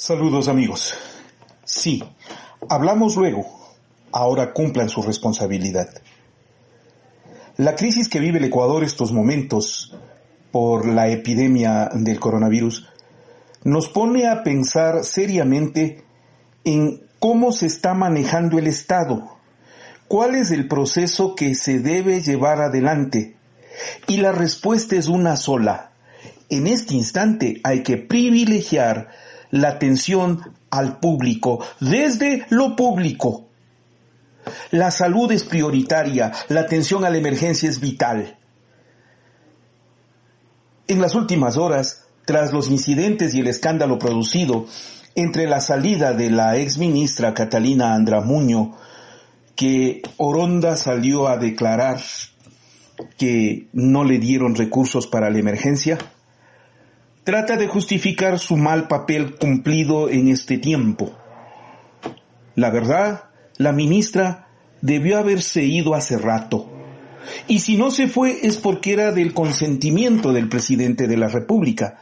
Saludos amigos. Sí, hablamos luego. Ahora cumplan su responsabilidad. La crisis que vive el Ecuador estos momentos por la epidemia del coronavirus nos pone a pensar seriamente en cómo se está manejando el Estado, cuál es el proceso que se debe llevar adelante. Y la respuesta es una sola. En este instante hay que privilegiar la atención al público, desde lo público. La salud es prioritaria, la atención a la emergencia es vital. En las últimas horas, tras los incidentes y el escándalo producido entre la salida de la ex ministra Catalina Andramuño, que Oronda salió a declarar que no le dieron recursos para la emergencia, trata de justificar su mal papel cumplido en este tiempo. La verdad, la ministra debió haberse ido hace rato. Y si no se fue es porque era del consentimiento del presidente de la República.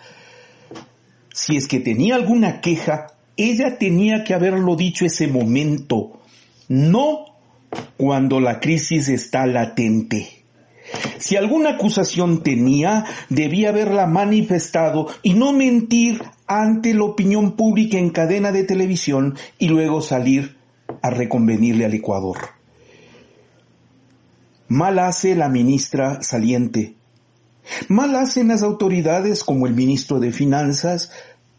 Si es que tenía alguna queja, ella tenía que haberlo dicho ese momento, no cuando la crisis está latente. Si alguna acusación tenía, debía haberla manifestado y no mentir ante la opinión pública en cadena de televisión y luego salir a reconvenirle al Ecuador. Mal hace la ministra saliente. Mal hacen las autoridades como el ministro de Finanzas,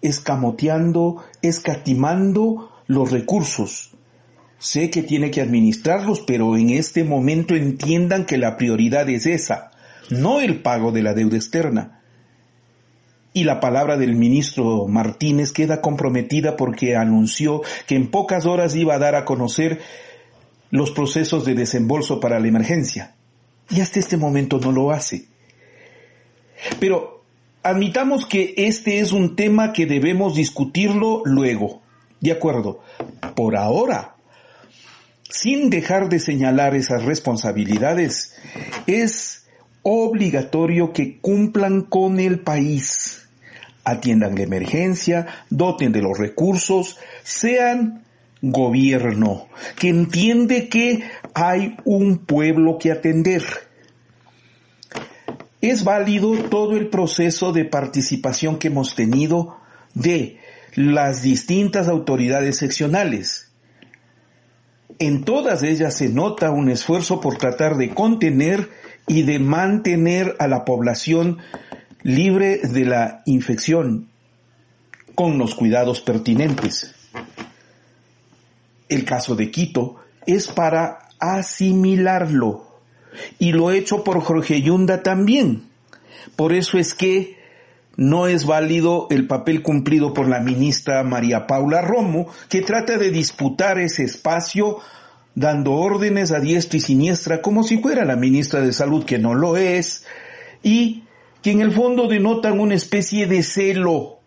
escamoteando, escatimando los recursos Sé que tiene que administrarlos, pero en este momento entiendan que la prioridad es esa, no el pago de la deuda externa. Y la palabra del ministro Martínez queda comprometida porque anunció que en pocas horas iba a dar a conocer los procesos de desembolso para la emergencia. Y hasta este momento no lo hace. Pero admitamos que este es un tema que debemos discutirlo luego. De acuerdo. Por ahora, sin dejar de señalar esas responsabilidades, es obligatorio que cumplan con el país, atiendan la emergencia, doten de los recursos, sean gobierno, que entiende que hay un pueblo que atender. Es válido todo el proceso de participación que hemos tenido de las distintas autoridades seccionales, en todas ellas se nota un esfuerzo por tratar de contener y de mantener a la población libre de la infección con los cuidados pertinentes. El caso de Quito es para asimilarlo y lo hecho por Jorge Yunda también. Por eso es que no es válido el papel cumplido por la ministra María Paula Romo, que trata de disputar ese espacio dando órdenes a diestra y siniestra como si fuera la ministra de Salud, que no lo es, y que en el fondo denotan una especie de celo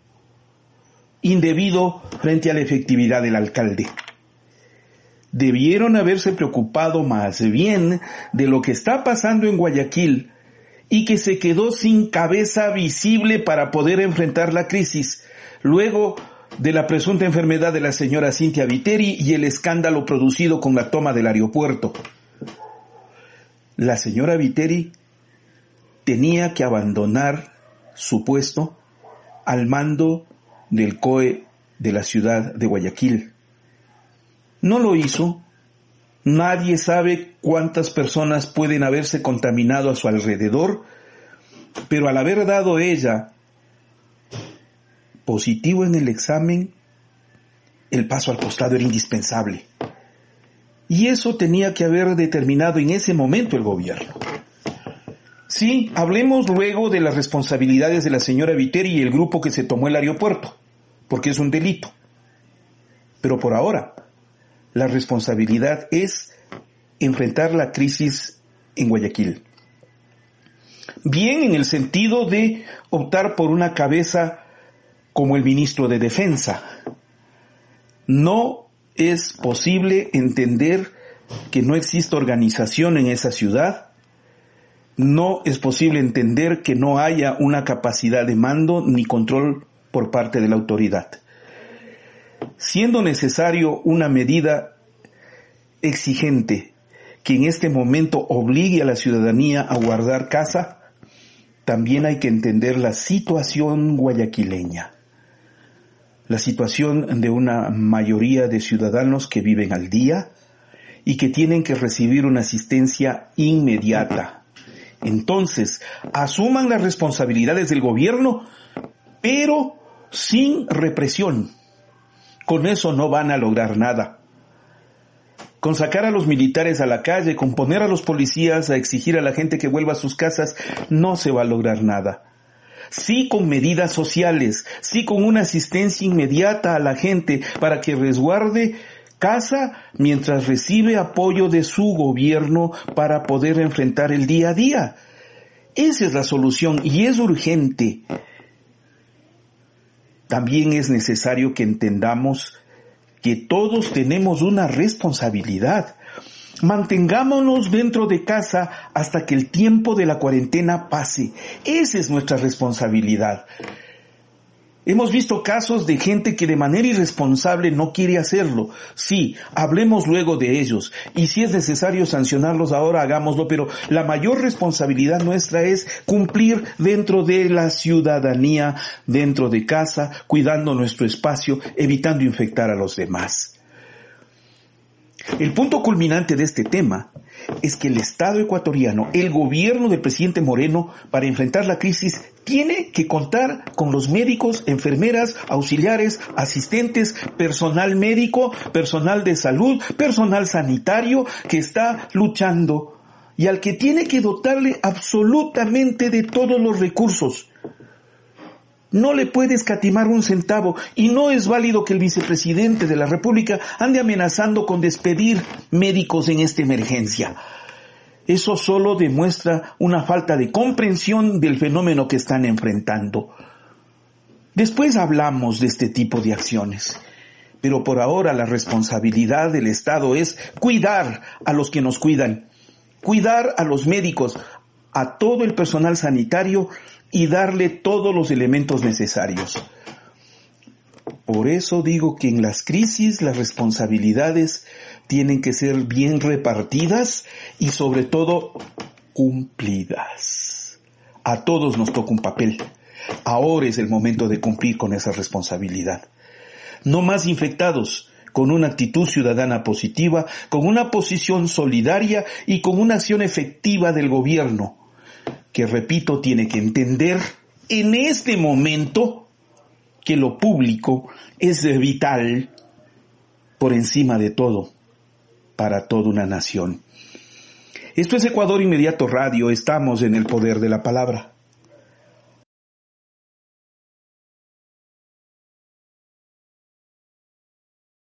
indebido frente a la efectividad del alcalde. Debieron haberse preocupado más bien de lo que está pasando en Guayaquil, y que se quedó sin cabeza visible para poder enfrentar la crisis, luego de la presunta enfermedad de la señora Cintia Viteri y el escándalo producido con la toma del aeropuerto. La señora Viteri tenía que abandonar su puesto al mando del COE de la ciudad de Guayaquil. No lo hizo Nadie sabe cuántas personas pueden haberse contaminado a su alrededor, pero al haber dado ella positivo en el examen, el paso al costado era indispensable. Y eso tenía que haber determinado en ese momento el gobierno. Sí, hablemos luego de las responsabilidades de la señora Viteri y el grupo que se tomó el aeropuerto, porque es un delito. Pero por ahora, la responsabilidad es enfrentar la crisis en Guayaquil. Bien en el sentido de optar por una cabeza como el ministro de Defensa. No es posible entender que no existe organización en esa ciudad. No es posible entender que no haya una capacidad de mando ni control por parte de la autoridad. Siendo necesario una medida exigente que en este momento obligue a la ciudadanía a guardar casa, también hay que entender la situación guayaquileña, la situación de una mayoría de ciudadanos que viven al día y que tienen que recibir una asistencia inmediata. Entonces, asuman las responsabilidades del gobierno, pero sin represión. Con eso no van a lograr nada con sacar a los militares a la calle, con poner a los policías a exigir a la gente que vuelva a sus casas, no se va a lograr nada. Sí con medidas sociales, sí con una asistencia inmediata a la gente para que resguarde casa mientras recibe apoyo de su gobierno para poder enfrentar el día a día. Esa es la solución y es urgente. También es necesario que entendamos que todos tenemos una responsabilidad. Mantengámonos dentro de casa hasta que el tiempo de la cuarentena pase. Esa es nuestra responsabilidad. Hemos visto casos de gente que de manera irresponsable no quiere hacerlo. Sí, hablemos luego de ellos. Y si es necesario sancionarlos ahora, hagámoslo. Pero la mayor responsabilidad nuestra es cumplir dentro de la ciudadanía, dentro de casa, cuidando nuestro espacio, evitando infectar a los demás. El punto culminante de este tema es que el Estado ecuatoriano, el gobierno del presidente Moreno, para enfrentar la crisis, tiene que contar con los médicos, enfermeras, auxiliares, asistentes, personal médico, personal de salud, personal sanitario que está luchando y al que tiene que dotarle absolutamente de todos los recursos no le puede escatimar un centavo y no es válido que el vicepresidente de la República ande amenazando con despedir médicos en esta emergencia. Eso solo demuestra una falta de comprensión del fenómeno que están enfrentando. Después hablamos de este tipo de acciones. Pero por ahora la responsabilidad del Estado es cuidar a los que nos cuidan, cuidar a los médicos, a todo el personal sanitario y darle todos los elementos necesarios. Por eso digo que en las crisis las responsabilidades tienen que ser bien repartidas y sobre todo cumplidas. A todos nos toca un papel. Ahora es el momento de cumplir con esa responsabilidad. No más infectados, con una actitud ciudadana positiva, con una posición solidaria y con una acción efectiva del gobierno que repito, tiene que entender en este momento que lo público es vital por encima de todo para toda una nación. Esto es Ecuador Inmediato Radio, estamos en el poder de la palabra.